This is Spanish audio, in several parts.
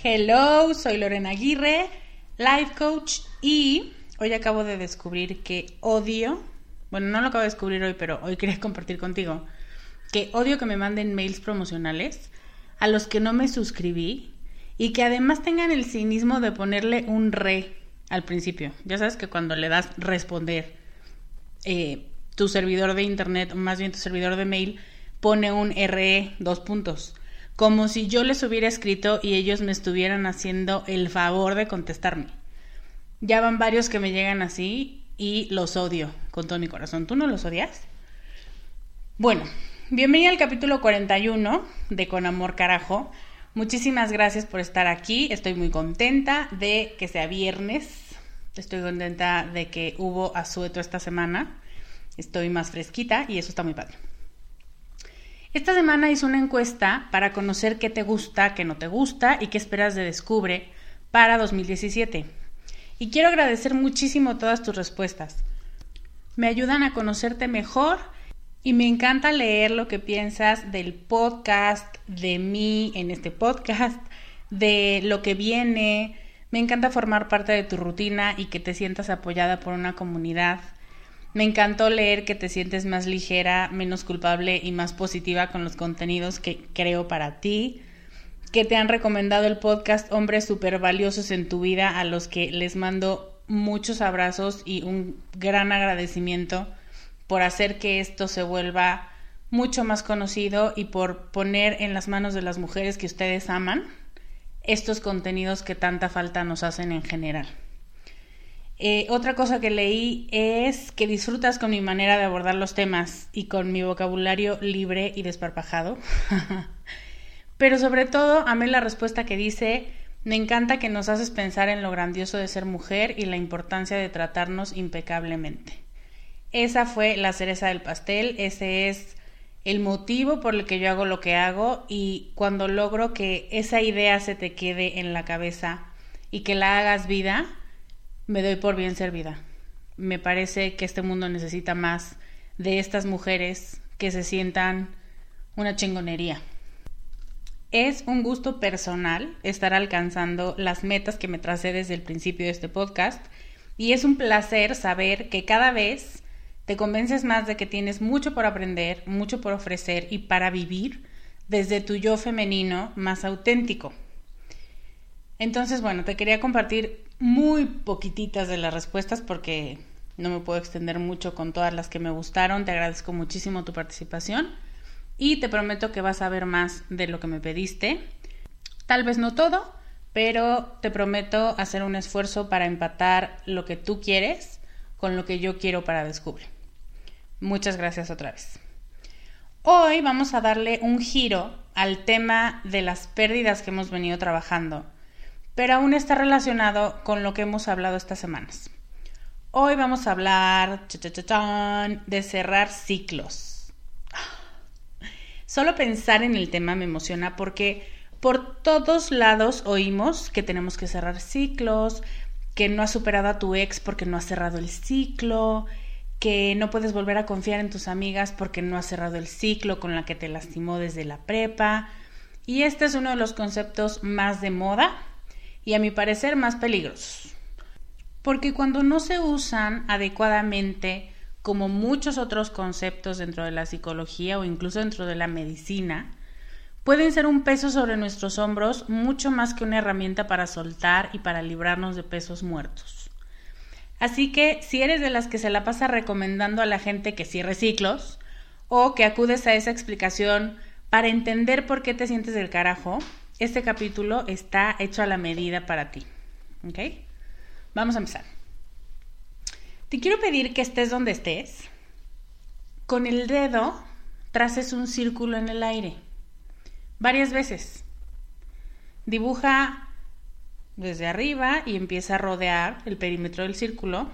Hello, soy Lorena Aguirre, life coach y hoy acabo de descubrir que odio, bueno, no lo acabo de descubrir hoy, pero hoy quería compartir contigo, que odio que me manden mails promocionales a los que no me suscribí y que además tengan el cinismo de ponerle un re al principio. Ya sabes que cuando le das responder, eh, tu servidor de internet, o más bien tu servidor de mail, pone un RE, dos puntos como si yo les hubiera escrito y ellos me estuvieran haciendo el favor de contestarme. Ya van varios que me llegan así y los odio con todo mi corazón. ¿Tú no los odias? Bueno, bienvenida al capítulo 41 de Con Amor Carajo. Muchísimas gracias por estar aquí. Estoy muy contenta de que sea viernes. Estoy contenta de que hubo asueto esta semana. Estoy más fresquita y eso está muy padre. Esta semana hice una encuesta para conocer qué te gusta, qué no te gusta y qué esperas de Descubre para 2017. Y quiero agradecer muchísimo todas tus respuestas. Me ayudan a conocerte mejor y me encanta leer lo que piensas del podcast, de mí en este podcast, de lo que viene. Me encanta formar parte de tu rutina y que te sientas apoyada por una comunidad. Me encantó leer que te sientes más ligera, menos culpable y más positiva con los contenidos que creo para ti. Que te han recomendado el podcast Hombres Super Valiosos en tu vida, a los que les mando muchos abrazos y un gran agradecimiento por hacer que esto se vuelva mucho más conocido y por poner en las manos de las mujeres que ustedes aman estos contenidos que tanta falta nos hacen en general. Eh, otra cosa que leí es que disfrutas con mi manera de abordar los temas y con mi vocabulario libre y desparpajado. Pero sobre todo, amé la respuesta que dice, me encanta que nos haces pensar en lo grandioso de ser mujer y la importancia de tratarnos impecablemente. Esa fue la cereza del pastel, ese es el motivo por el que yo hago lo que hago y cuando logro que esa idea se te quede en la cabeza y que la hagas vida, me doy por bien servida. me parece que este mundo necesita más de estas mujeres que se sientan una chingonería. Es un gusto personal estar alcanzando las metas que me tracé desde el principio de este podcast y es un placer saber que cada vez te convences más de que tienes mucho por aprender, mucho por ofrecer y para vivir desde tu yo femenino más auténtico. Entonces, bueno, te quería compartir muy poquititas de las respuestas porque no me puedo extender mucho con todas las que me gustaron. Te agradezco muchísimo tu participación y te prometo que vas a ver más de lo que me pediste. Tal vez no todo, pero te prometo hacer un esfuerzo para empatar lo que tú quieres con lo que yo quiero para descubrir. Muchas gracias otra vez. Hoy vamos a darle un giro al tema de las pérdidas que hemos venido trabajando, pero aún está relacionado con lo que hemos hablado estas semanas. Hoy vamos a hablar de cerrar ciclos. Solo pensar en el tema me emociona porque por todos lados oímos que tenemos que cerrar ciclos, que no has superado a tu ex porque no has cerrado el ciclo, que no puedes volver a confiar en tus amigas porque no has cerrado el ciclo con la que te lastimó desde la prepa. Y este es uno de los conceptos más de moda y a mi parecer más peligrosos. Porque cuando no se usan adecuadamente, como muchos otros conceptos dentro de la psicología o incluso dentro de la medicina, pueden ser un peso sobre nuestros hombros mucho más que una herramienta para soltar y para librarnos de pesos muertos. Así que si eres de las que se la pasa recomendando a la gente que cierre ciclos o que acudes a esa explicación para entender por qué te sientes del carajo, este capítulo está hecho a la medida para ti. ¿Ok? Vamos a empezar. Te quiero pedir que estés donde estés. Con el dedo traces un círculo en el aire varias veces. Dibuja desde arriba y empieza a rodear el perímetro del círculo.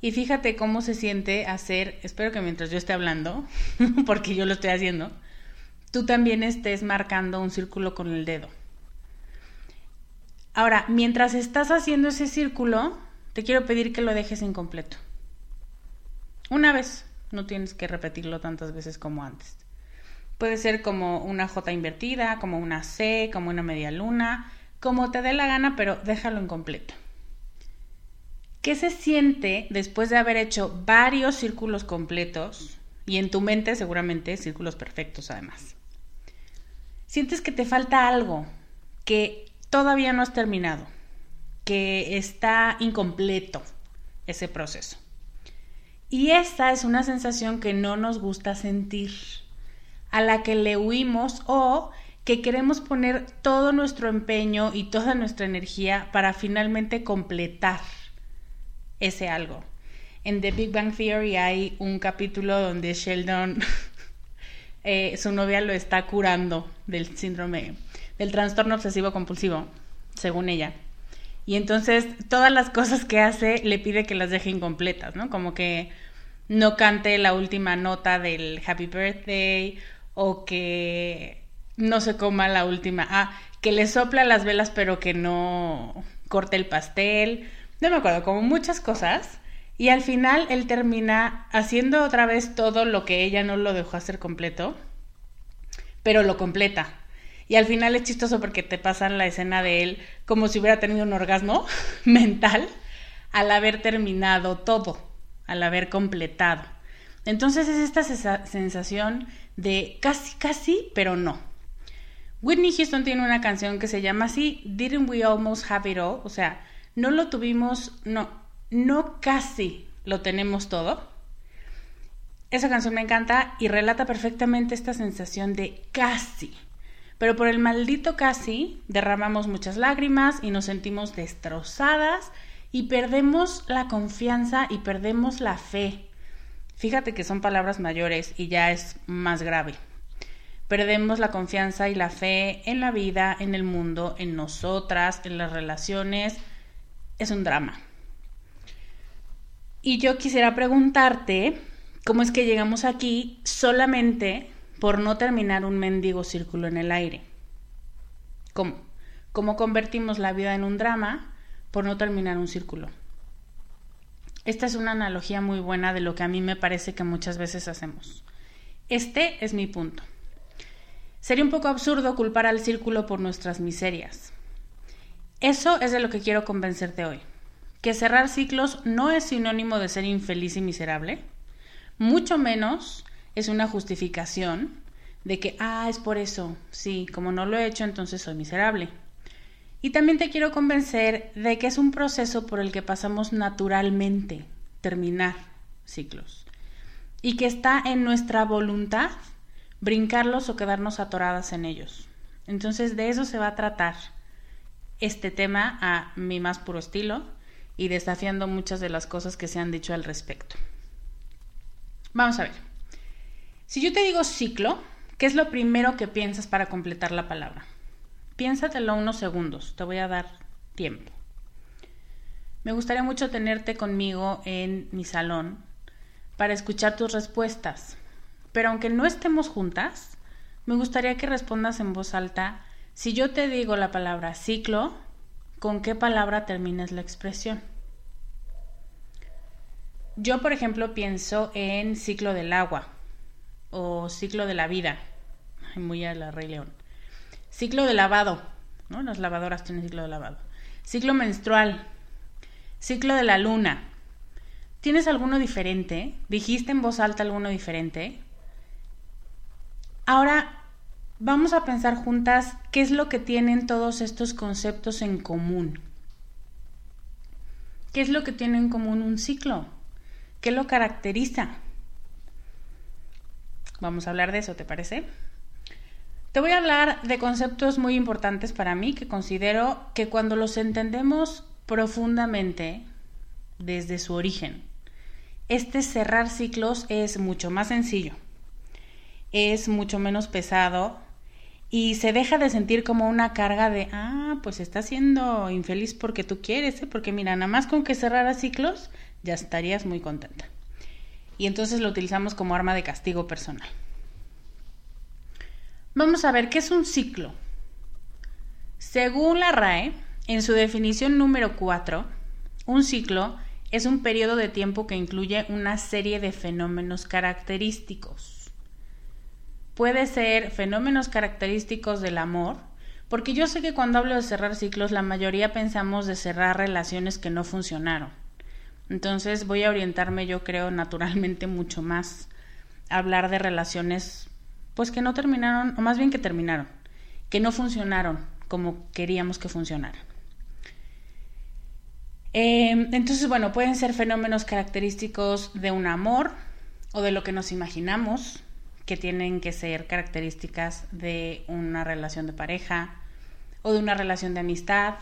Y fíjate cómo se siente hacer, espero que mientras yo esté hablando, porque yo lo estoy haciendo, tú también estés marcando un círculo con el dedo. Ahora, mientras estás haciendo ese círculo, te quiero pedir que lo dejes incompleto. Una vez, no tienes que repetirlo tantas veces como antes. Puede ser como una J invertida, como una C, como una media luna, como te dé la gana, pero déjalo incompleto. ¿Qué se siente después de haber hecho varios círculos completos y en tu mente seguramente círculos perfectos además? Sientes que te falta algo, que todavía no has terminado, que está incompleto ese proceso. Y esta es una sensación que no nos gusta sentir a la que le huimos o que queremos poner todo nuestro empeño y toda nuestra energía para finalmente completar ese algo. En The Big Bang Theory hay un capítulo donde Sheldon, eh, su novia lo está curando del síndrome, del trastorno obsesivo compulsivo, según ella. Y entonces todas las cosas que hace le pide que las deje incompletas, ¿no? Como que no cante la última nota del Happy Birthday o que no se coma la última, ah, que le sopla las velas pero que no corte el pastel, no me acuerdo, como muchas cosas. Y al final él termina haciendo otra vez todo lo que ella no lo dejó hacer completo, pero lo completa. Y al final es chistoso porque te pasan la escena de él como si hubiera tenido un orgasmo mental al haber terminado todo, al haber completado. Entonces es esta sensación de casi, casi, pero no. Whitney Houston tiene una canción que se llama así, Didn't We Almost Have It All? O sea, no lo tuvimos, no, no casi lo tenemos todo. Esa canción me encanta y relata perfectamente esta sensación de casi. Pero por el maldito casi derramamos muchas lágrimas y nos sentimos destrozadas y perdemos la confianza y perdemos la fe. Fíjate que son palabras mayores y ya es más grave. Perdemos la confianza y la fe en la vida, en el mundo, en nosotras, en las relaciones. Es un drama. Y yo quisiera preguntarte cómo es que llegamos aquí solamente por no terminar un mendigo círculo en el aire. ¿Cómo? ¿Cómo convertimos la vida en un drama por no terminar un círculo? Esta es una analogía muy buena de lo que a mí me parece que muchas veces hacemos. Este es mi punto. Sería un poco absurdo culpar al círculo por nuestras miserias. Eso es de lo que quiero convencerte hoy. Que cerrar ciclos no es sinónimo de ser infeliz y miserable, mucho menos es una justificación de que, ah, es por eso, sí, como no lo he hecho, entonces soy miserable. Y también te quiero convencer de que es un proceso por el que pasamos naturalmente terminar ciclos y que está en nuestra voluntad brincarlos o quedarnos atoradas en ellos. Entonces de eso se va a tratar este tema a mi más puro estilo y desafiando muchas de las cosas que se han dicho al respecto. Vamos a ver. Si yo te digo ciclo, ¿qué es lo primero que piensas para completar la palabra? Piénsatelo unos segundos, te voy a dar tiempo. Me gustaría mucho tenerte conmigo en mi salón para escuchar tus respuestas. Pero aunque no estemos juntas, me gustaría que respondas en voz alta si yo te digo la palabra ciclo, ¿con qué palabra terminas la expresión? Yo, por ejemplo, pienso en ciclo del agua o ciclo de la vida. muy a la Rey León. Ciclo de lavado, ¿no? Las lavadoras tienen ciclo de lavado. Ciclo menstrual. Ciclo de la luna. ¿Tienes alguno diferente? ¿Dijiste en voz alta alguno diferente? Ahora vamos a pensar juntas qué es lo que tienen todos estos conceptos en común. ¿Qué es lo que tiene en común un ciclo? ¿Qué lo caracteriza? Vamos a hablar de eso, ¿te parece? Te voy a hablar de conceptos muy importantes para mí que considero que cuando los entendemos profundamente desde su origen, este cerrar ciclos es mucho más sencillo, es mucho menos pesado y se deja de sentir como una carga de, ah, pues estás siendo infeliz porque tú quieres, ¿eh? porque mira, nada más con que cerrar ciclos ya estarías muy contenta. Y entonces lo utilizamos como arma de castigo personal. Vamos a ver qué es un ciclo. Según la RAE, en su definición número 4, un ciclo es un periodo de tiempo que incluye una serie de fenómenos característicos. Puede ser fenómenos característicos del amor, porque yo sé que cuando hablo de cerrar ciclos, la mayoría pensamos de cerrar relaciones que no funcionaron. Entonces voy a orientarme, yo creo, naturalmente mucho más a hablar de relaciones pues que no terminaron, o más bien que terminaron, que no funcionaron como queríamos que funcionaran. Em, entonces, bueno, pueden ser fenómenos característicos de un amor o de lo que nos imaginamos que tienen que ser características de una relación de pareja o de una relación de amistad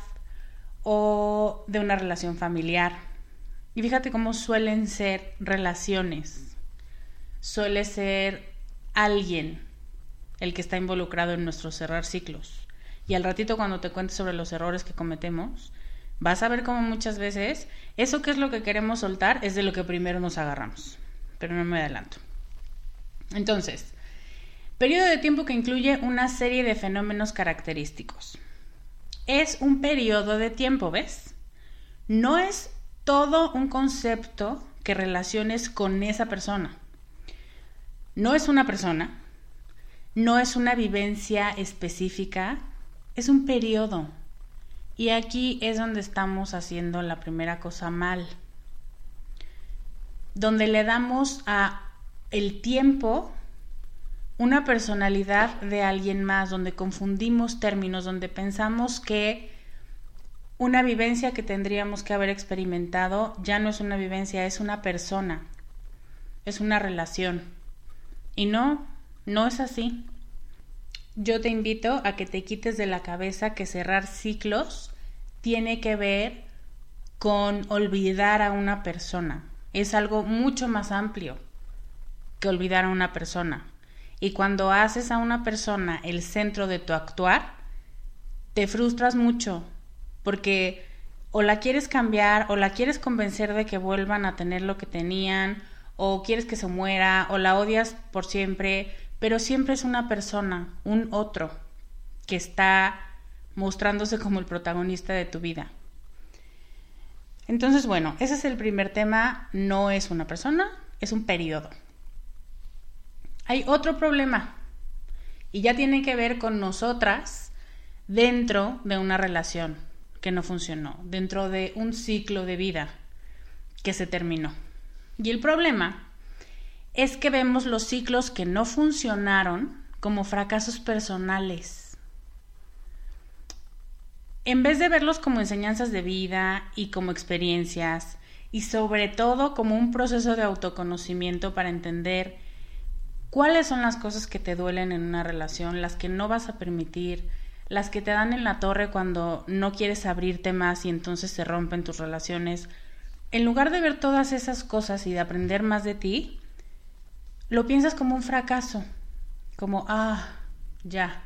o de una relación familiar. Y fíjate cómo suelen ser relaciones. Suele ser alguien el que está involucrado en nuestro cerrar ciclos. Y al ratito cuando te cuentes sobre los errores que cometemos, vas a ver cómo muchas veces eso que es lo que queremos soltar es de lo que primero nos agarramos. Pero no me adelanto. Entonces, periodo de tiempo que incluye una serie de fenómenos característicos. Es un periodo de tiempo, ¿ves? No es todo un concepto que relaciones con esa persona. No es una persona, no es una vivencia específica, es un periodo. Y aquí es donde estamos haciendo la primera cosa mal. Donde le damos a el tiempo una personalidad de alguien más, donde confundimos términos, donde pensamos que una vivencia que tendríamos que haber experimentado ya no es una vivencia, es una persona, es una relación. Y no, no es así. Yo te invito a que te quites de la cabeza que cerrar ciclos tiene que ver con olvidar a una persona. Es algo mucho más amplio que olvidar a una persona. Y cuando haces a una persona el centro de tu actuar, te frustras mucho porque o la quieres cambiar o la quieres convencer de que vuelvan a tener lo que tenían o quieres que se muera, o la odias por siempre, pero siempre es una persona, un otro, que está mostrándose como el protagonista de tu vida. Entonces, bueno, ese es el primer tema, no es una persona, es un periodo. Hay otro problema y ya tiene que ver con nosotras dentro de una relación que no funcionó, dentro de un ciclo de vida que se terminó. Y el problema es que vemos los ciclos que no funcionaron como fracasos personales. En vez de verlos como enseñanzas de vida y como experiencias, y sobre todo como un proceso de autoconocimiento para entender cuáles son las cosas que te duelen en una relación, las que no vas a permitir, las que te dan en la torre cuando no quieres abrirte más y entonces se rompen tus relaciones. En lugar de ver todas esas cosas y de aprender más de ti, lo piensas como un fracaso, como, ah, ya,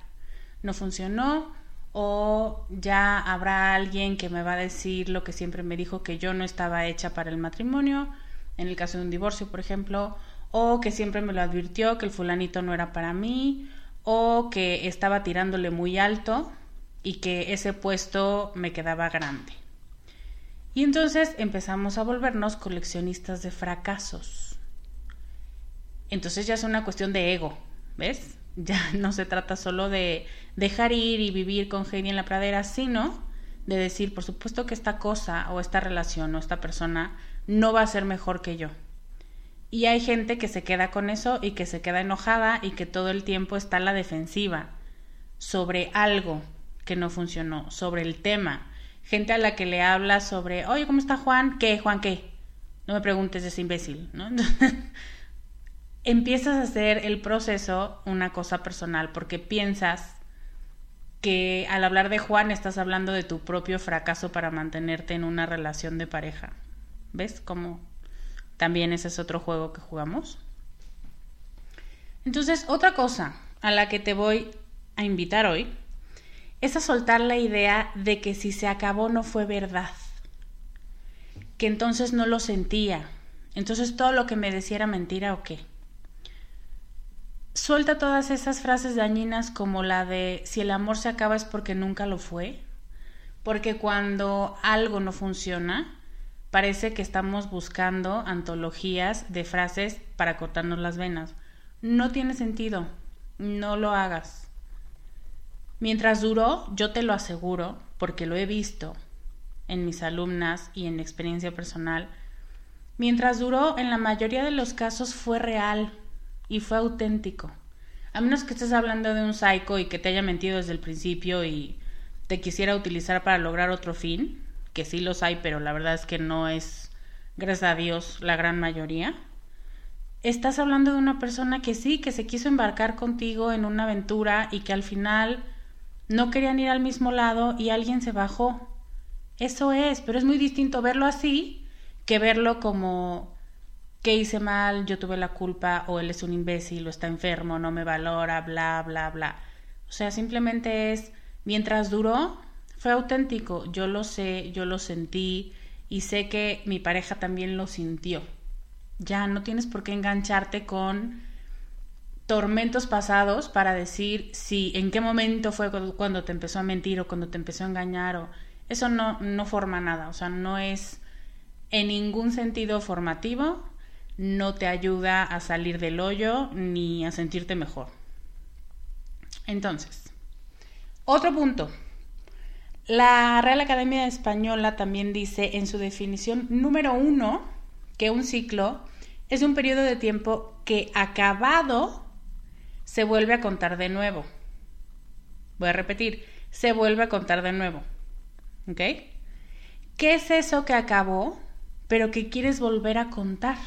no funcionó, o ya habrá alguien que me va a decir lo que siempre me dijo que yo no estaba hecha para el matrimonio, en el caso de un divorcio, por ejemplo, o que siempre me lo advirtió que el fulanito no era para mí, o que estaba tirándole muy alto y que ese puesto me quedaba grande. Y entonces empezamos a volvernos coleccionistas de fracasos. Entonces ya es una cuestión de ego, ¿ves? Ya no se trata solo de dejar ir y vivir con Heidi en la pradera, sino de decir, por supuesto que esta cosa o esta relación o esta persona no va a ser mejor que yo. Y hay gente que se queda con eso y que se queda enojada y que todo el tiempo está en la defensiva sobre algo que no funcionó, sobre el tema. Gente a la que le habla sobre, oye, ¿cómo está Juan? ¿Qué, Juan, qué? No me preguntes, es imbécil, ¿no? empiezas a hacer el proceso una cosa personal porque piensas que al hablar de Juan estás hablando de tu propio fracaso para mantenerte en una relación de pareja. ¿Ves cómo también ese es otro juego que jugamos. Entonces, otra cosa a la que te voy a invitar hoy es a soltar la idea de que si se acabó no fue verdad, que entonces no lo sentía, entonces todo lo que me decía era mentira o qué. Suelta todas esas frases dañinas como la de si el amor se acaba es porque nunca lo fue, porque cuando algo no funciona, parece que estamos buscando antologías de frases para cortarnos las venas. No tiene sentido, no lo hagas. Mientras duró, yo te lo aseguro, porque lo he visto en mis alumnas y en experiencia personal, mientras duró, en la mayoría de los casos fue real y fue auténtico. A menos que estés hablando de un psycho y que te haya mentido desde el principio y te quisiera utilizar para lograr otro fin, que sí los hay, pero la verdad es que no es, gracias a Dios, la gran mayoría. Estás hablando de una persona que sí, que se quiso embarcar contigo en una aventura y que al final no querían ir al mismo lado y alguien se bajó. Eso es, pero es muy distinto verlo así que verlo como que hice mal, yo tuve la culpa o él es un imbécil o está enfermo, no me valora, bla, bla, bla. O sea, simplemente es, mientras duró, fue auténtico, yo lo sé, yo lo sentí y sé que mi pareja también lo sintió. Ya no tienes por qué engancharte con tormentos pasados para decir si en qué momento fue cuando te empezó a mentir o cuando te empezó a engañar o eso no no forma nada, o sea, no es en ningún sentido formativo, no te ayuda a salir del hoyo ni a sentirte mejor. Entonces, otro punto, la Real Academia Española también dice en su definición número uno que un ciclo es un periodo de tiempo que acabado se vuelve a contar de nuevo. Voy a repetir, se vuelve a contar de nuevo. ¿Ok? ¿Qué es eso que acabó, pero que quieres volver a contar?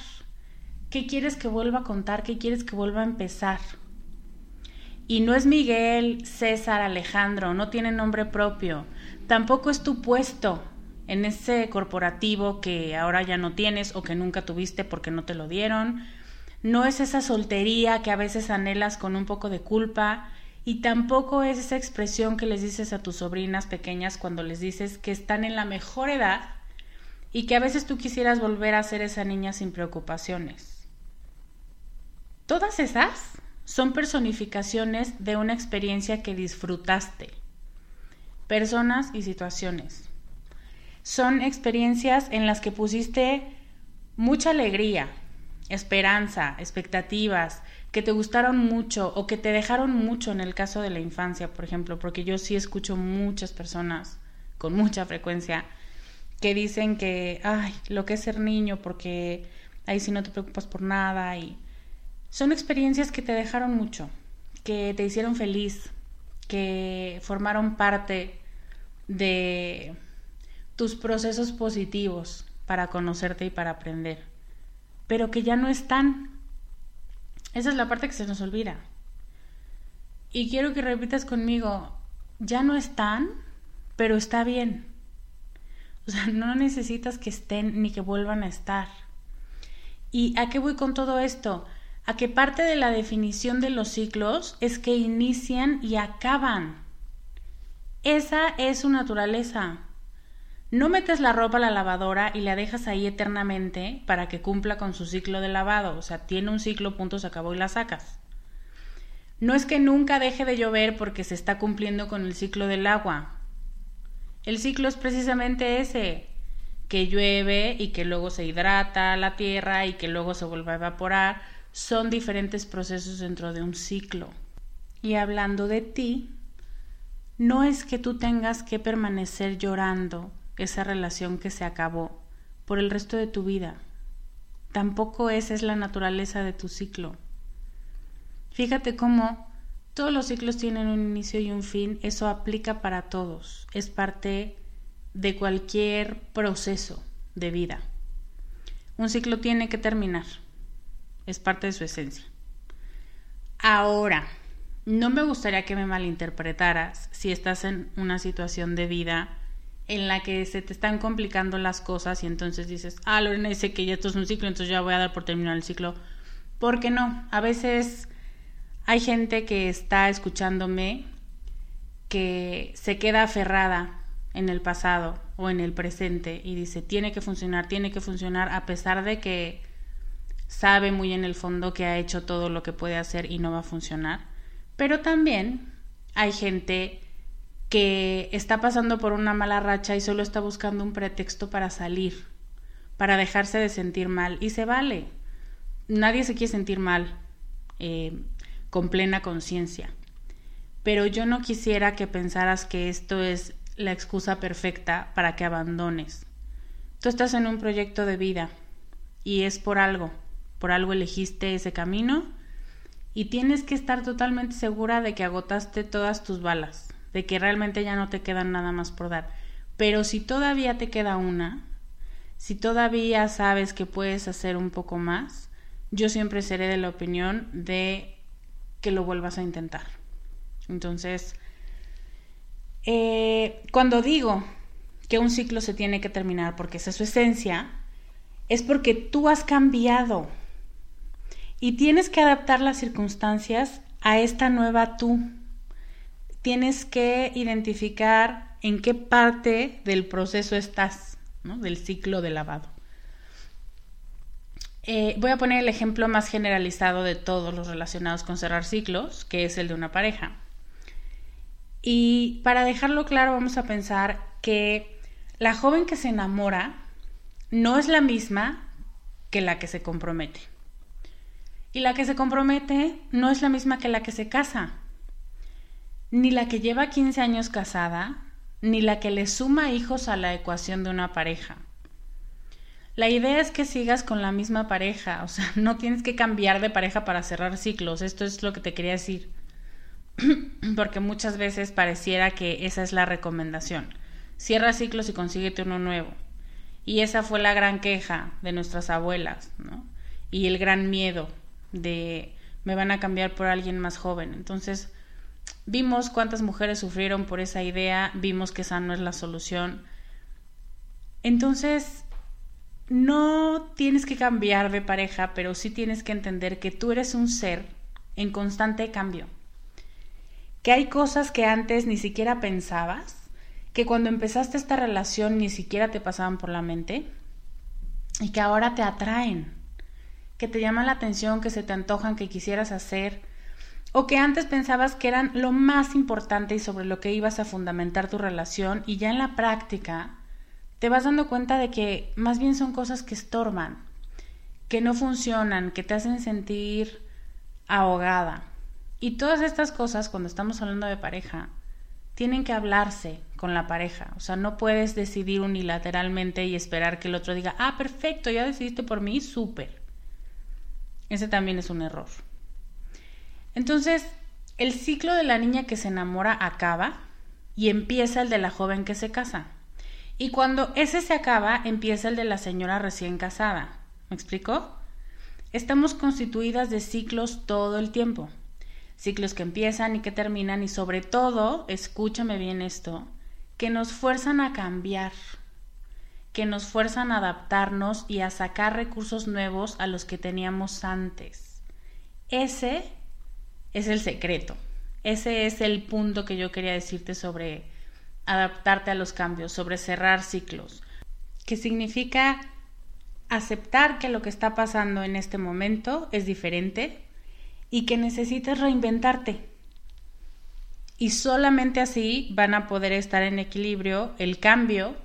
¿Qué quieres que vuelva a contar? ¿Qué quieres que vuelva a empezar? Y no es Miguel, César, Alejandro, no tiene nombre propio. Tampoco es tu puesto en ese corporativo que ahora ya no tienes o que nunca tuviste porque no te lo dieron. No es esa soltería que a veces anhelas con un poco de culpa. Y tampoco es esa expresión que les dices a tus sobrinas pequeñas cuando les dices que están en la mejor edad y que a veces tú quisieras volver a ser esa niña sin preocupaciones. Todas esas son personificaciones de una experiencia que disfrutaste, personas y situaciones. son experiencias en las que pusiste mucha alegría, esperanza, expectativas, que te gustaron mucho o que te dejaron mucho en el caso de la infancia, por ejemplo, porque yo sí escucho muchas personas con mucha frecuencia que dicen que, ay, lo que es ser niño, porque ahí sí no te preocupas por nada y son experiencias que te dejaron mucho, que te hicieron feliz, que formaron parte de tus procesos positivos para conocerte y para aprender, pero que ya no están. Esa es la parte que se nos olvida. Y quiero que repitas conmigo, ya no están, pero está bien. O sea, no necesitas que estén ni que vuelvan a estar. ¿Y a qué voy con todo esto? A que parte de la definición de los ciclos es que inician y acaban. Esa es su naturaleza. No metes la ropa a la lavadora y la dejas ahí eternamente para que cumpla con su ciclo de lavado. O sea, tiene un ciclo, punto, se acabó y la sacas. No es que nunca deje de llover porque se está cumpliendo con el ciclo del agua. El ciclo es precisamente ese, que llueve y que luego se hidrata la tierra y que luego se vuelve a evaporar. Son diferentes procesos dentro de un ciclo. Y hablando de ti, no es que tú tengas que permanecer llorando esa relación que se acabó por el resto de tu vida. Tampoco esa es la naturaleza de tu ciclo. Fíjate cómo todos los ciclos tienen un inicio y un fin, eso aplica para todos, es parte de cualquier proceso de vida. Un ciclo tiene que terminar, es parte de su esencia. Ahora, no me gustaría que me malinterpretaras si estás en una situación de vida en la que se te están complicando las cosas y entonces dices, ah, Lorena dice que ya esto es un ciclo, entonces ya voy a dar por terminar el ciclo. ¿Por qué no? A veces hay gente que está escuchándome que se queda aferrada en el pasado o en el presente y dice, tiene que funcionar, tiene que funcionar, a pesar de que sabe muy en el fondo que ha hecho todo lo que puede hacer y no va a funcionar. Pero también hay gente que está pasando por una mala racha y solo está buscando un pretexto para salir, para dejarse de sentir mal. Y se vale. Nadie se quiere sentir mal eh, con plena conciencia. Pero yo no quisiera que pensaras que esto es la excusa perfecta para que abandones. Tú estás en un proyecto de vida y es por algo, por algo elegiste ese camino y tienes que estar totalmente segura de que agotaste todas tus balas de que realmente ya no te quedan nada más por dar. Pero si todavía te queda una, si todavía sabes que puedes hacer un poco más, yo siempre seré de la opinión de que lo vuelvas a intentar. Entonces, eh, cuando digo que un ciclo se tiene que terminar porque esa es su esencia, es porque tú has cambiado y tienes que adaptar las circunstancias a esta nueva tú tienes que identificar en qué parte del proceso estás, del ciclo de lavado. Eh, voy a poner el ejemplo más generalizado de todos los relacionados con cerrar ciclos, que es el de una pareja. Y para dejarlo claro, vamos a pensar que la joven que se enamora no es la misma que la que se compromete. Y la que se compromete no es la misma que la que se casa ni la que lleva 15 años casada, ni la que le suma hijos a la ecuación de una pareja. La idea es que sigas con la misma pareja, o sea, no tienes que cambiar de pareja para cerrar ciclos, esto es lo que te quería decir, porque muchas veces pareciera que esa es la recomendación. Cierra ciclos y consíguete uno nuevo. Y esa fue la gran queja de nuestras abuelas, ¿no? Y el gran miedo de me van a cambiar por alguien más joven. Entonces, Vimos cuántas mujeres sufrieron por esa idea, vimos que esa no es la solución. Entonces, no tienes que cambiar de pareja, pero sí tienes que entender que tú eres un ser en constante cambio. Que hay cosas que antes ni siquiera pensabas, que cuando empezaste esta relación ni siquiera te pasaban por la mente y que ahora te atraen, que te llaman la atención, que se te antojan, que quisieras hacer o que antes pensabas que eran lo más importante y sobre lo que ibas a fundamentar tu relación y ya en la práctica te vas dando cuenta de que más bien son cosas que estorban, que no funcionan, que te hacen sentir ahogada. Y todas estas cosas, cuando estamos hablando de pareja, tienen que hablarse con la pareja. O sea, no puedes decidir unilateralmente y esperar que el otro diga, ah, perfecto, ya decidiste por mí, súper. Ese también es un error. Entonces, el ciclo de la niña que se enamora acaba y empieza el de la joven que se casa. Y cuando ese se acaba, empieza el de la señora recién casada. ¿Me explico? Estamos constituidas de ciclos todo el tiempo. Ciclos que empiezan y que terminan y sobre todo, escúchame bien esto, que nos fuerzan a cambiar, que nos fuerzan a adaptarnos y a sacar recursos nuevos a los que teníamos antes. Ese es el secreto. Ese es el punto que yo quería decirte sobre adaptarte a los cambios, sobre cerrar ciclos, que significa aceptar que lo que está pasando en este momento es diferente y que necesitas reinventarte. Y solamente así van a poder estar en equilibrio el cambio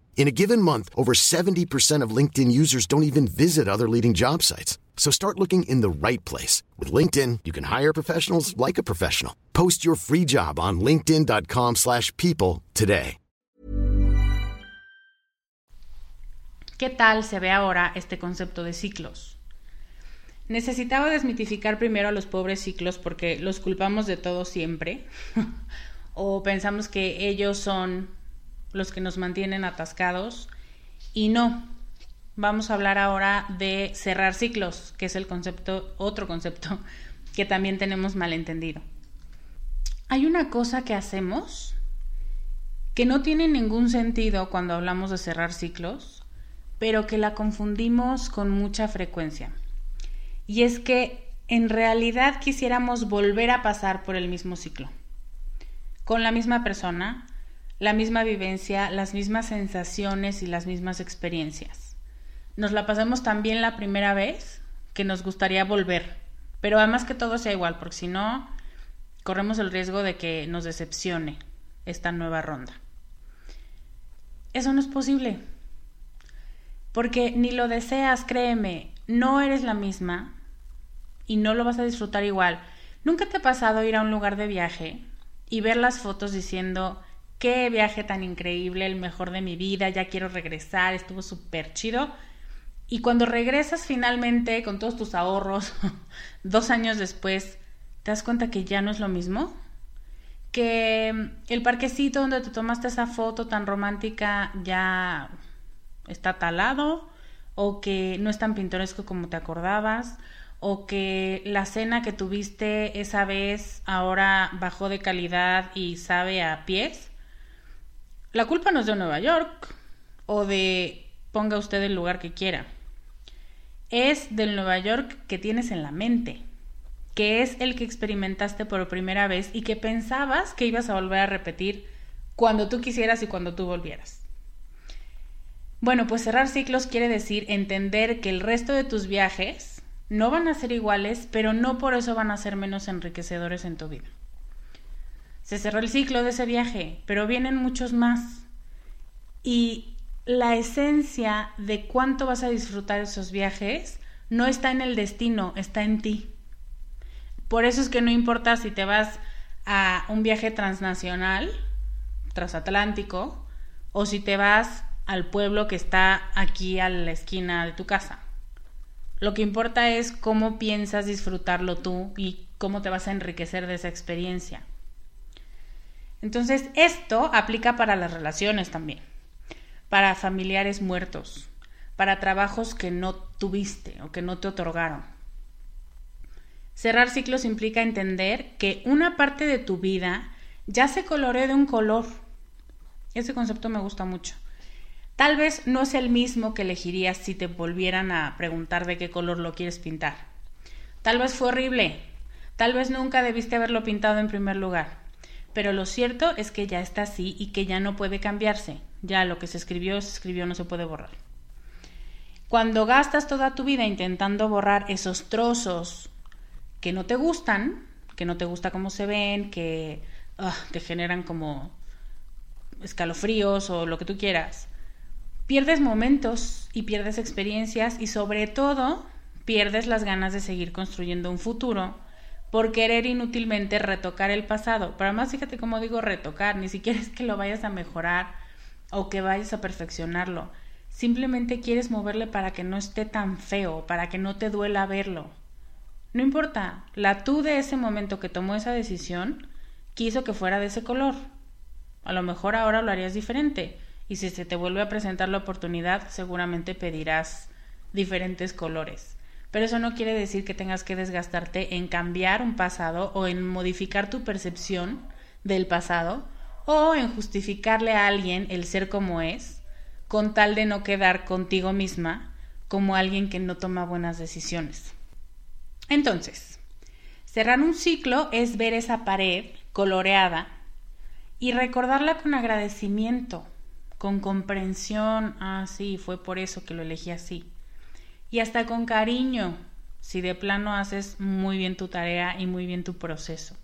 In a given month, over 70% of LinkedIn users don't even visit other leading job sites. So start looking in the right place. With LinkedIn, you can hire professionals like a professional. Post your free job on linkedin.com slash people today. ¿Qué tal se ve ahora este concepto de ciclos? Necesitaba desmitificar primero a los pobres ciclos porque los culpamos de todo siempre. o pensamos que ellos son los que nos mantienen atascados. Y no, vamos a hablar ahora de cerrar ciclos, que es el concepto, otro concepto que también tenemos malentendido. Hay una cosa que hacemos que no tiene ningún sentido cuando hablamos de cerrar ciclos, pero que la confundimos con mucha frecuencia. Y es que en realidad quisiéramos volver a pasar por el mismo ciclo, con la misma persona, la misma vivencia, las mismas sensaciones y las mismas experiencias. Nos la pasamos tan bien la primera vez que nos gustaría volver, pero además que todo sea igual, porque si no, corremos el riesgo de que nos decepcione esta nueva ronda. Eso no es posible, porque ni lo deseas, créeme, no eres la misma y no lo vas a disfrutar igual. ¿Nunca te ha pasado ir a un lugar de viaje y ver las fotos diciendo, qué viaje tan increíble, el mejor de mi vida, ya quiero regresar, estuvo súper chido. Y cuando regresas finalmente con todos tus ahorros, dos años después, ¿te das cuenta que ya no es lo mismo? Que mm, el parquecito donde te tomaste esa foto tan romántica ya está talado, o que no es tan pintoresco como te acordabas, o que la cena que tuviste esa vez ahora bajó de calidad y sabe a pies. La culpa no es de Nueva York o de ponga usted el lugar que quiera. Es del Nueva York que tienes en la mente, que es el que experimentaste por primera vez y que pensabas que ibas a volver a repetir cuando tú quisieras y cuando tú volvieras. Bueno, pues cerrar ciclos quiere decir entender que el resto de tus viajes no van a ser iguales, pero no por eso van a ser menos enriquecedores en tu vida. Se cerró el ciclo de ese viaje, pero vienen muchos más. Y la esencia de cuánto vas a disfrutar esos viajes no está en el destino, está en ti. Por eso es que no importa si te vas a un viaje transnacional, transatlántico, o si te vas al pueblo que está aquí a la esquina de tu casa. Lo que importa es cómo piensas disfrutarlo tú y cómo te vas a enriquecer de esa experiencia. Entonces, esto aplica para las relaciones también, para familiares muertos, para trabajos que no tuviste o que no te otorgaron. Cerrar ciclos implica entender que una parte de tu vida ya se coloreó de un color. Ese concepto me gusta mucho. Tal vez no es el mismo que elegirías si te volvieran a preguntar de qué color lo quieres pintar. Tal vez fue horrible. Tal vez nunca debiste haberlo pintado en primer lugar. Pero lo cierto es que ya está así y que ya no puede cambiarse. Ya lo que se escribió, se escribió, no se puede borrar. Cuando gastas toda tu vida intentando borrar esos trozos que no te gustan, que no te gusta cómo se ven, que ah, te generan como escalofríos o lo que tú quieras, pierdes momentos y pierdes experiencias y sobre todo pierdes las ganas de seguir construyendo un futuro por querer inútilmente retocar el pasado. Pero además, fíjate cómo digo retocar, ni siquiera es que lo vayas a mejorar o que vayas a perfeccionarlo. Simplemente quieres moverle para que no esté tan feo, para que no te duela verlo. No importa, la tú de ese momento que tomó esa decisión quiso que fuera de ese color. A lo mejor ahora lo harías diferente y si se te vuelve a presentar la oportunidad seguramente pedirás diferentes colores. Pero eso no quiere decir que tengas que desgastarte en cambiar un pasado o en modificar tu percepción del pasado o en justificarle a alguien el ser como es con tal de no quedar contigo misma como alguien que no toma buenas decisiones. Entonces, cerrar un ciclo es ver esa pared coloreada y recordarla con agradecimiento, con comprensión, ah, sí, fue por eso que lo elegí así y hasta con cariño, si de plano haces muy bien tu tarea y muy bien tu proceso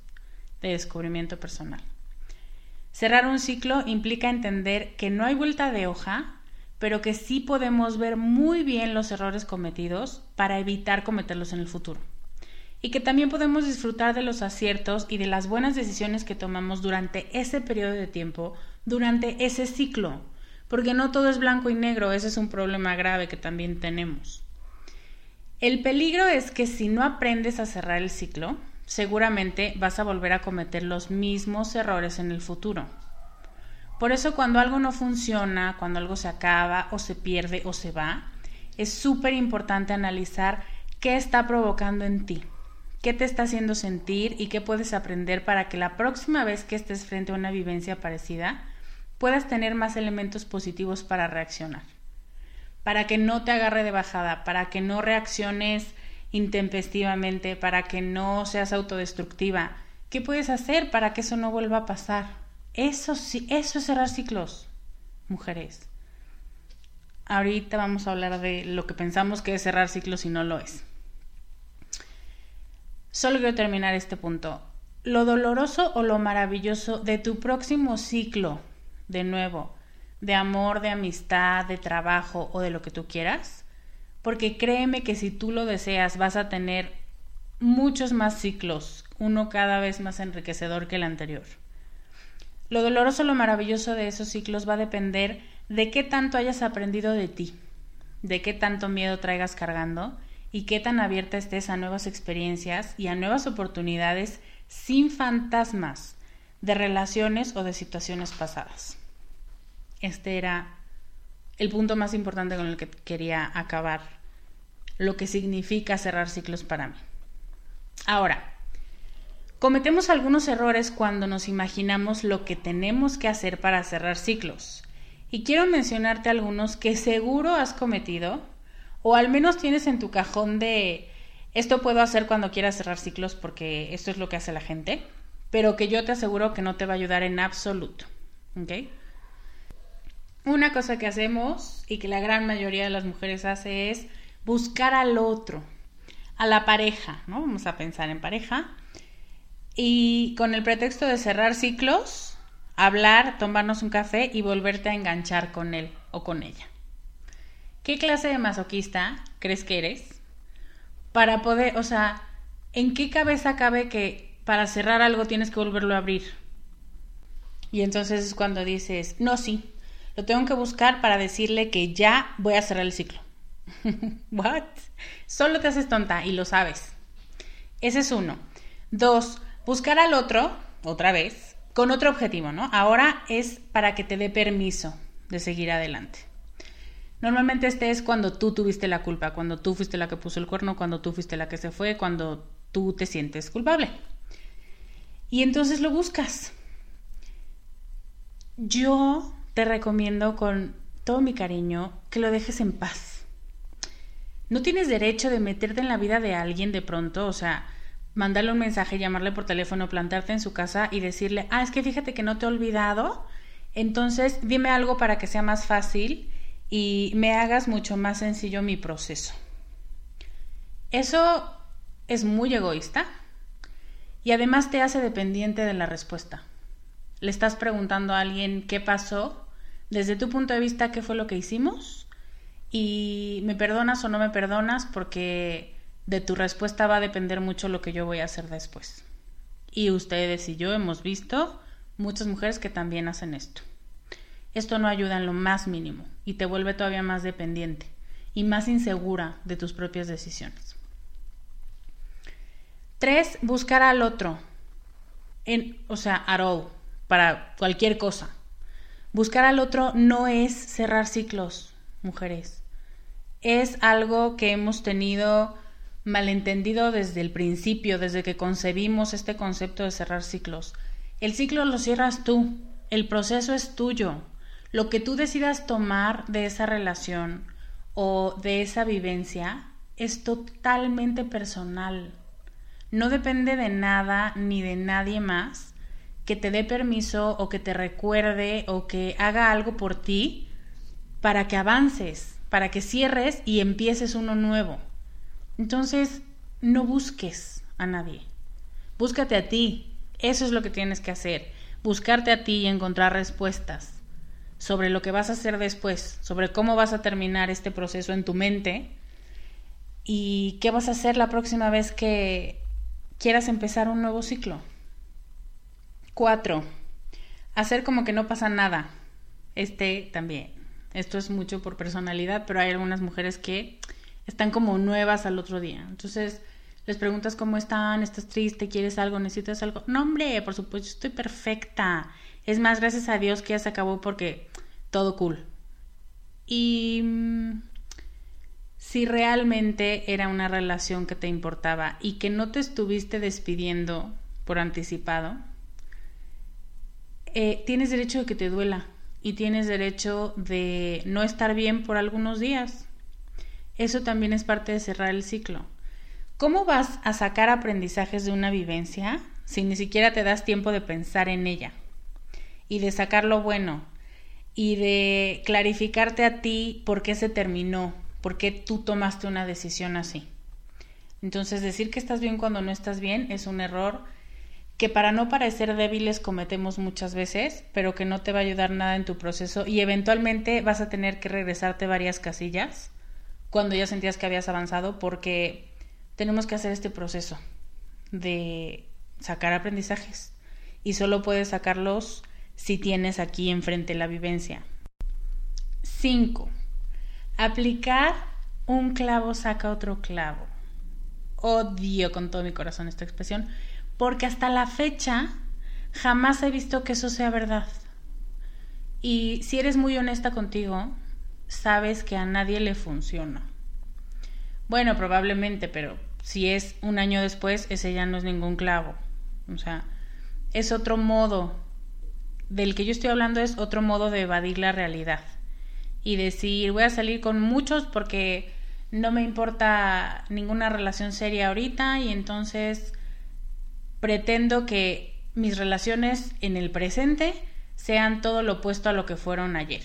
de descubrimiento personal. Cerrar un ciclo implica entender que no hay vuelta de hoja, pero que sí podemos ver muy bien los errores cometidos para evitar cometerlos en el futuro. Y que también podemos disfrutar de los aciertos y de las buenas decisiones que tomamos durante ese periodo de tiempo, durante ese ciclo, porque no todo es blanco y negro, ese es un problema grave que también tenemos. El peligro es que si no aprendes a cerrar el ciclo, seguramente vas a volver a cometer los mismos errores en el futuro. Por eso cuando algo no funciona, cuando algo se acaba o se pierde o se va, es súper importante analizar qué está provocando en ti, qué te está haciendo sentir y qué puedes aprender para que la próxima vez que estés frente a una vivencia parecida puedas tener más elementos positivos para reaccionar para que no te agarre de bajada, para que no reacciones intempestivamente, para que no seas autodestructiva. ¿Qué puedes hacer para que eso no vuelva a pasar? Eso sí, eso es cerrar ciclos, mujeres. Ahorita vamos a hablar de lo que pensamos que es cerrar ciclos y no lo es. Solo quiero terminar este punto. Lo doloroso o lo maravilloso de tu próximo ciclo, de nuevo, de amor, de amistad, de trabajo o de lo que tú quieras, porque créeme que si tú lo deseas vas a tener muchos más ciclos, uno cada vez más enriquecedor que el anterior. Lo doloroso, lo maravilloso de esos ciclos va a depender de qué tanto hayas aprendido de ti, de qué tanto miedo traigas cargando y qué tan abierta estés a nuevas experiencias y a nuevas oportunidades sin fantasmas de relaciones o de situaciones pasadas. Este era el punto más importante con el que quería acabar lo que significa cerrar ciclos para mí. Ahora, cometemos algunos errores cuando nos imaginamos lo que tenemos que hacer para cerrar ciclos. Y quiero mencionarte algunos que seguro has cometido o al menos tienes en tu cajón de esto puedo hacer cuando quieras cerrar ciclos porque esto es lo que hace la gente, pero que yo te aseguro que no te va a ayudar en absoluto. ¿Ok? Una cosa que hacemos y que la gran mayoría de las mujeres hace es buscar al otro, a la pareja, ¿no? Vamos a pensar en pareja. Y con el pretexto de cerrar ciclos, hablar, tomarnos un café y volverte a enganchar con él o con ella. ¿Qué clase de masoquista crees que eres? Para poder, o sea, ¿en qué cabeza cabe que para cerrar algo tienes que volverlo a abrir? Y entonces es cuando dices, no, sí, lo tengo que buscar para decirle que ya voy a cerrar el ciclo. What? Solo te haces tonta y lo sabes. Ese es uno. Dos, buscar al otro, otra vez, con otro objetivo, ¿no? Ahora es para que te dé permiso de seguir adelante. Normalmente este es cuando tú tuviste la culpa, cuando tú fuiste la que puso el cuerno, cuando tú fuiste la que se fue, cuando tú te sientes culpable. Y entonces lo buscas. Yo te recomiendo con todo mi cariño, que lo dejes en paz. No tienes derecho de meterte en la vida de alguien de pronto, o sea, mandarle un mensaje, llamarle por teléfono, plantarte en su casa y decirle, ah, es que fíjate que no te he olvidado, entonces dime algo para que sea más fácil y me hagas mucho más sencillo mi proceso. Eso es muy egoísta y además te hace dependiente de la respuesta. Le estás preguntando a alguien qué pasó, desde tu punto de vista qué fue lo que hicimos y me perdonas o no me perdonas porque de tu respuesta va a depender mucho lo que yo voy a hacer después. Y ustedes y yo hemos visto muchas mujeres que también hacen esto. Esto no ayuda en lo más mínimo y te vuelve todavía más dependiente y más insegura de tus propias decisiones. Tres, buscar al otro. En, o sea, para cualquier cosa. Buscar al otro no es cerrar ciclos, mujeres. Es algo que hemos tenido malentendido desde el principio, desde que concebimos este concepto de cerrar ciclos. El ciclo lo cierras tú, el proceso es tuyo. Lo que tú decidas tomar de esa relación o de esa vivencia es totalmente personal no depende de nada ni de nadie más que te dé permiso o que te recuerde o que haga algo por ti para que avances, para que cierres y empieces uno nuevo. Entonces, no busques a nadie. Búscate a ti. Eso es lo que tienes que hacer. Buscarte a ti y encontrar respuestas sobre lo que vas a hacer después, sobre cómo vas a terminar este proceso en tu mente y qué vas a hacer la próxima vez que quieras empezar un nuevo ciclo. Cuatro, hacer como que no pasa nada. Este también. Esto es mucho por personalidad, pero hay algunas mujeres que están como nuevas al otro día. Entonces les preguntas cómo están, estás triste, quieres algo, necesitas algo. No, hombre, por supuesto, estoy perfecta. Es más, gracias a Dios que ya se acabó porque todo cool. Y mm, si realmente era una relación que te importaba y que no te estuviste despidiendo por anticipado, eh, tienes derecho de que te duela y tienes derecho de no estar bien por algunos días. Eso también es parte de cerrar el ciclo. ¿Cómo vas a sacar aprendizajes de una vivencia si ni siquiera te das tiempo de pensar en ella y de sacar lo bueno y de clarificarte a ti por qué se terminó por qué tú tomaste una decisión así. Entonces, decir que estás bien cuando no estás bien es un error que para no parecer débiles cometemos muchas veces, pero que no te va a ayudar nada en tu proceso y eventualmente vas a tener que regresarte varias casillas cuando ya sentías que habías avanzado porque tenemos que hacer este proceso de sacar aprendizajes y solo puedes sacarlos si tienes aquí enfrente la vivencia. 5. Aplicar un clavo saca otro clavo. Odio con todo mi corazón esta expresión, porque hasta la fecha jamás he visto que eso sea verdad. Y si eres muy honesta contigo, sabes que a nadie le funciona. Bueno, probablemente, pero si es un año después, ese ya no es ningún clavo. O sea, es otro modo. Del que yo estoy hablando es otro modo de evadir la realidad y decir voy a salir con muchos porque no me importa ninguna relación seria ahorita y entonces pretendo que mis relaciones en el presente sean todo lo opuesto a lo que fueron ayer.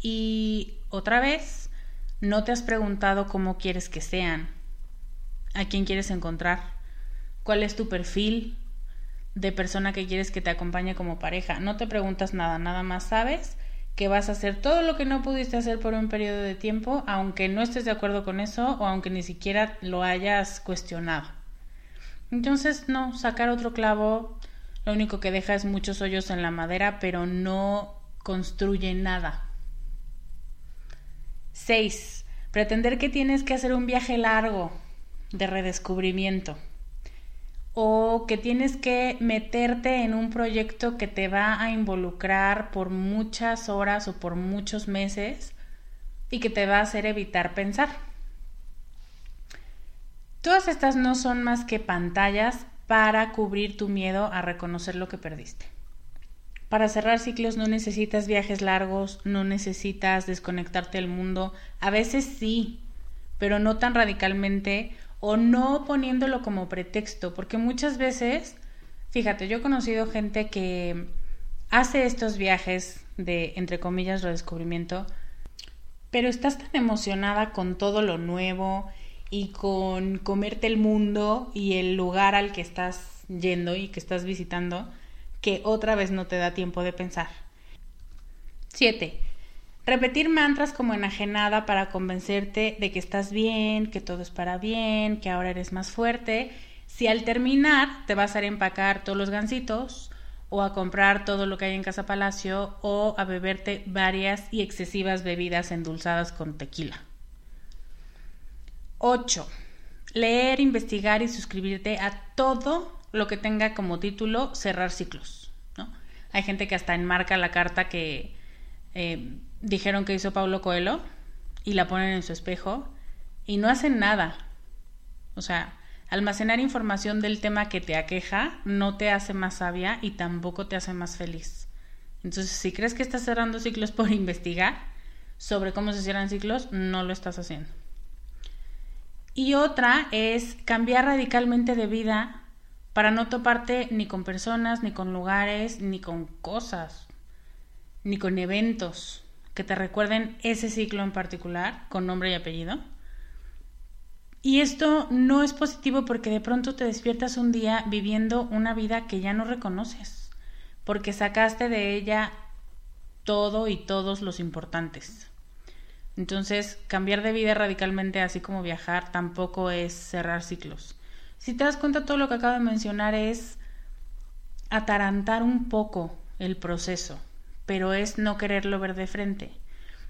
Y otra vez, no te has preguntado cómo quieres que sean, a quién quieres encontrar, cuál es tu perfil de persona que quieres que te acompañe como pareja. No te preguntas nada, nada más sabes que vas a hacer todo lo que no pudiste hacer por un periodo de tiempo, aunque no estés de acuerdo con eso o aunque ni siquiera lo hayas cuestionado. Entonces, no, sacar otro clavo lo único que deja es muchos hoyos en la madera, pero no construye nada. 6. Pretender que tienes que hacer un viaje largo de redescubrimiento o que tienes que meterte en un proyecto que te va a involucrar por muchas horas o por muchos meses y que te va a hacer evitar pensar. Todas estas no son más que pantallas para cubrir tu miedo a reconocer lo que perdiste. Para cerrar ciclos no necesitas viajes largos, no necesitas desconectarte del mundo. A veces sí, pero no tan radicalmente o no poniéndolo como pretexto, porque muchas veces, fíjate, yo he conocido gente que hace estos viajes de, entre comillas, redescubrimiento, pero estás tan emocionada con todo lo nuevo y con comerte el mundo y el lugar al que estás yendo y que estás visitando, que otra vez no te da tiempo de pensar. 7. Repetir mantras como enajenada para convencerte de que estás bien, que todo es para bien, que ahora eres más fuerte. Si al terminar te vas a empacar todos los gansitos o a comprar todo lo que hay en Casa Palacio o a beberte varias y excesivas bebidas endulzadas con tequila. 8. Leer, investigar y suscribirte a todo lo que tenga como título cerrar ciclos. ¿no? Hay gente que hasta enmarca la carta que eh, dijeron que hizo Paulo Coelho y la ponen en su espejo y no hacen nada. O sea, almacenar información del tema que te aqueja no te hace más sabia y tampoco te hace más feliz. Entonces, si crees que estás cerrando ciclos por investigar sobre cómo se cierran ciclos, no lo estás haciendo. Y otra es cambiar radicalmente de vida para no toparte ni con personas, ni con lugares, ni con cosas, ni con eventos que te recuerden ese ciclo en particular, con nombre y apellido. Y esto no es positivo porque de pronto te despiertas un día viviendo una vida que ya no reconoces, porque sacaste de ella todo y todos los importantes. Entonces, cambiar de vida radicalmente, así como viajar, tampoco es cerrar ciclos. Si te das cuenta, todo lo que acabo de mencionar es atarantar un poco el proceso, pero es no quererlo ver de frente.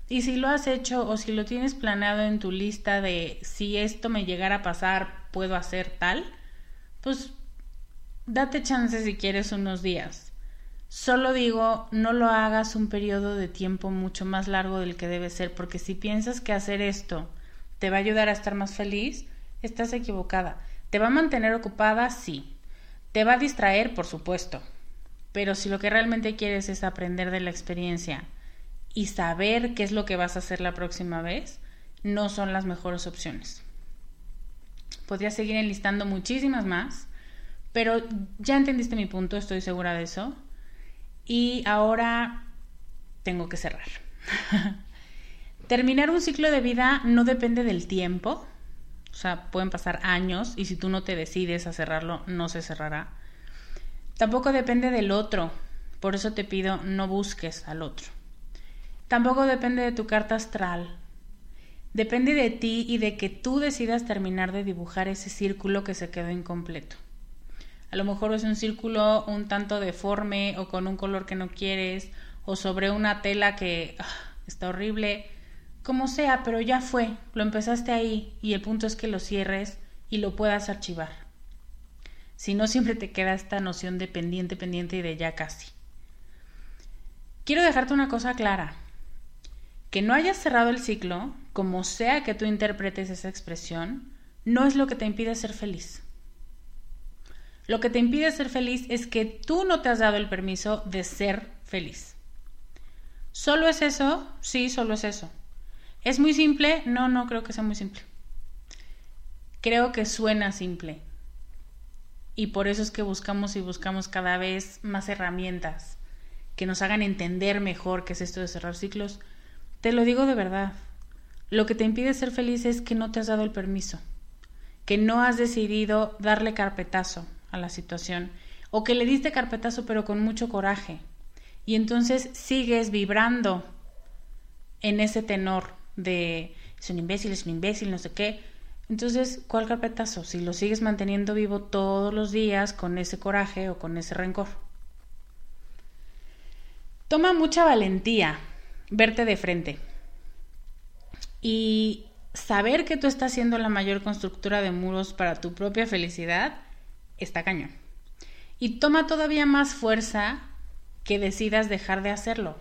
Y si lo has hecho o si lo tienes planeado en tu lista de si esto me llegara a pasar, puedo hacer tal, pues date chance si quieres unos días. Solo digo, no lo hagas un periodo de tiempo mucho más largo del que debe ser, porque si piensas que hacer esto te va a ayudar a estar más feliz, estás equivocada. ¿Te va a mantener ocupada? Sí. ¿Te va a distraer? Por supuesto. Pero si lo que realmente quieres es aprender de la experiencia y saber qué es lo que vas a hacer la próxima vez, no son las mejores opciones. Podría seguir enlistando muchísimas más, pero ya entendiste mi punto, estoy segura de eso. Y ahora tengo que cerrar. Terminar un ciclo de vida no depende del tiempo, o sea, pueden pasar años y si tú no te decides a cerrarlo, no se cerrará. Tampoco depende del otro, por eso te pido no busques al otro. Tampoco depende de tu carta astral. Depende de ti y de que tú decidas terminar de dibujar ese círculo que se quedó incompleto. A lo mejor es un círculo un tanto deforme o con un color que no quieres o sobre una tela que ah, está horrible como sea, pero ya fue, lo empezaste ahí y el punto es que lo cierres y lo puedas archivar. Si no, siempre te queda esta noción de pendiente, pendiente y de ya casi. Quiero dejarte una cosa clara. Que no hayas cerrado el ciclo, como sea que tú interpretes esa expresión, no es lo que te impide ser feliz. Lo que te impide ser feliz es que tú no te has dado el permiso de ser feliz. ¿Solo es eso? Sí, solo es eso. ¿Es muy simple? No, no creo que sea muy simple. Creo que suena simple. Y por eso es que buscamos y buscamos cada vez más herramientas que nos hagan entender mejor qué es esto de cerrar ciclos. Te lo digo de verdad. Lo que te impide ser feliz es que no te has dado el permiso, que no has decidido darle carpetazo a la situación o que le diste carpetazo pero con mucho coraje y entonces sigues vibrando en ese tenor de es un imbécil, es un imbécil, no sé qué. Entonces, ¿cuál carpetazo? Si lo sigues manteniendo vivo todos los días con ese coraje o con ese rencor. Toma mucha valentía verte de frente y saber que tú estás siendo la mayor constructora de muros para tu propia felicidad está cañón. Y toma todavía más fuerza que decidas dejar de hacerlo,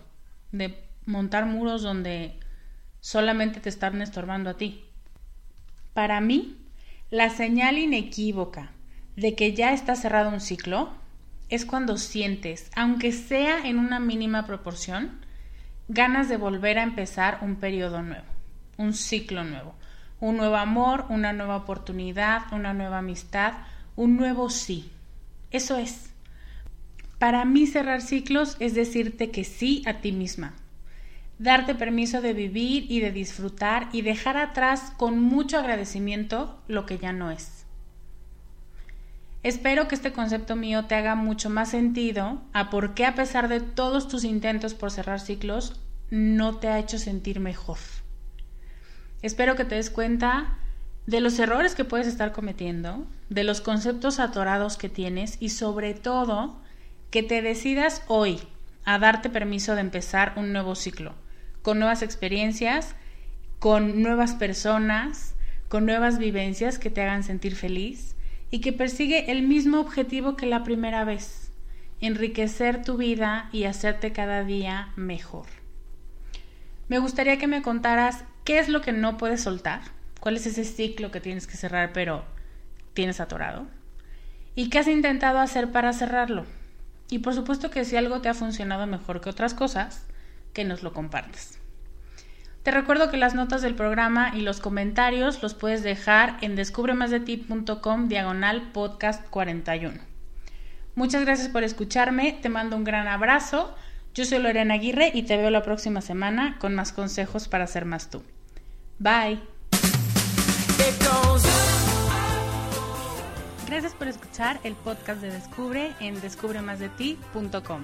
de montar muros donde solamente te están estorbando a ti. Para mí, la señal inequívoca de que ya está cerrado un ciclo es cuando sientes, aunque sea en una mínima proporción, ganas de volver a empezar un periodo nuevo, un ciclo nuevo, un nuevo amor, una nueva oportunidad, una nueva amistad, un nuevo sí. Eso es. Para mí cerrar ciclos es decirte que sí a ti misma, darte permiso de vivir y de disfrutar y dejar atrás con mucho agradecimiento lo que ya no es. Espero que este concepto mío te haga mucho más sentido a por qué a pesar de todos tus intentos por cerrar ciclos, no te ha hecho sentir mejor. Espero que te des cuenta de los errores que puedes estar cometiendo, de los conceptos atorados que tienes y sobre todo que te decidas hoy a darte permiso de empezar un nuevo ciclo, con nuevas experiencias, con nuevas personas, con nuevas vivencias que te hagan sentir feliz y que persigue el mismo objetivo que la primera vez, enriquecer tu vida y hacerte cada día mejor. Me gustaría que me contaras qué es lo que no puedes soltar, cuál es ese ciclo que tienes que cerrar pero tienes atorado y qué has intentado hacer para cerrarlo. Y por supuesto que si algo te ha funcionado mejor que otras cosas, que nos lo compartas. Te recuerdo que las notas del programa y los comentarios los puedes dejar en descubremasdeti.com diagonal podcast 41. Muchas gracias por escucharme, te mando un gran abrazo. Yo soy Lorena Aguirre y te veo la próxima semana con más consejos para ser más tú. Bye. Gracias por escuchar el podcast de Descubre en descubremasdeti.com.